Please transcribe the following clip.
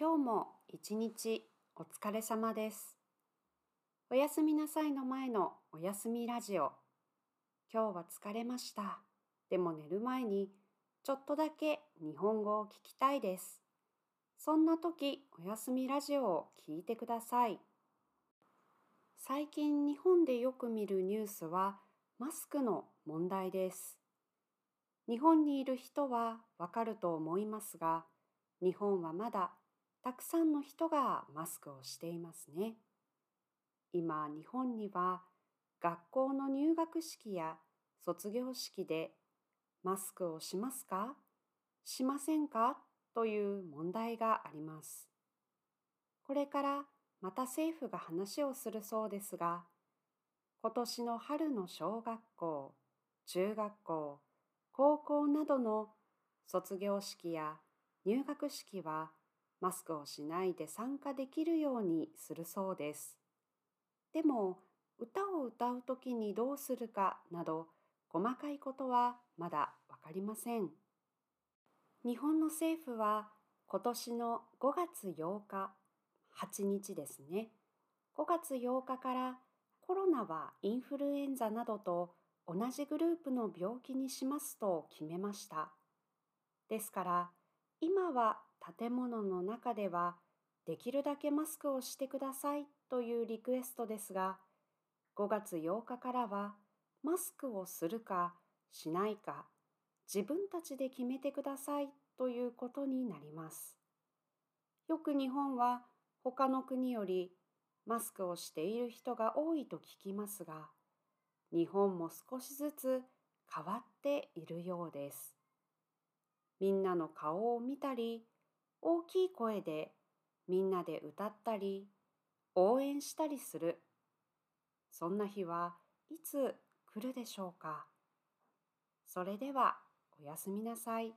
今日も一日お疲れ様です。おやすみなさいの前のおやすみラジオ。今日は疲れました。でも寝る前にちょっとだけ日本語を聞きたいです。そんな時、おやすみラジオを聞いてください。最近日本でよく見るニュースはマスクの問題です。日本にいる人はわかると思いますが、日本はまだたくさんの人がマスクをしていますね。今、日本には学校の入学式や卒業式でマスクをしますか？しませんか？という問題があります。これからまた政府が話をするそうですが、今年の春の小学校、中学校、高校などの卒業式や入学式はマスクをしないで参加できるようにするそうです。でも歌を歌うときにどうするかなど細かいことはまだわかりません。日本の政府は今年の5月8日、8日ですね。5月8日からコロナはインフルエンザなどと同じグループの病気にしますと決めました。ですから今は建物の中ではできるだけマスクをしてくださいというリクエストですが、5月8日からはマスクをするかしないか自分たちで決めてくださいということになります。よく日本は他の国よりマスクをしている人が多いと聞きますが、日本も少しずつ変わっているようです。みんなの顔を見たり、大きい声でみんなで歌ったり、応援したりする。そんな日はいつ来るでしょうか。それではおやすみなさい。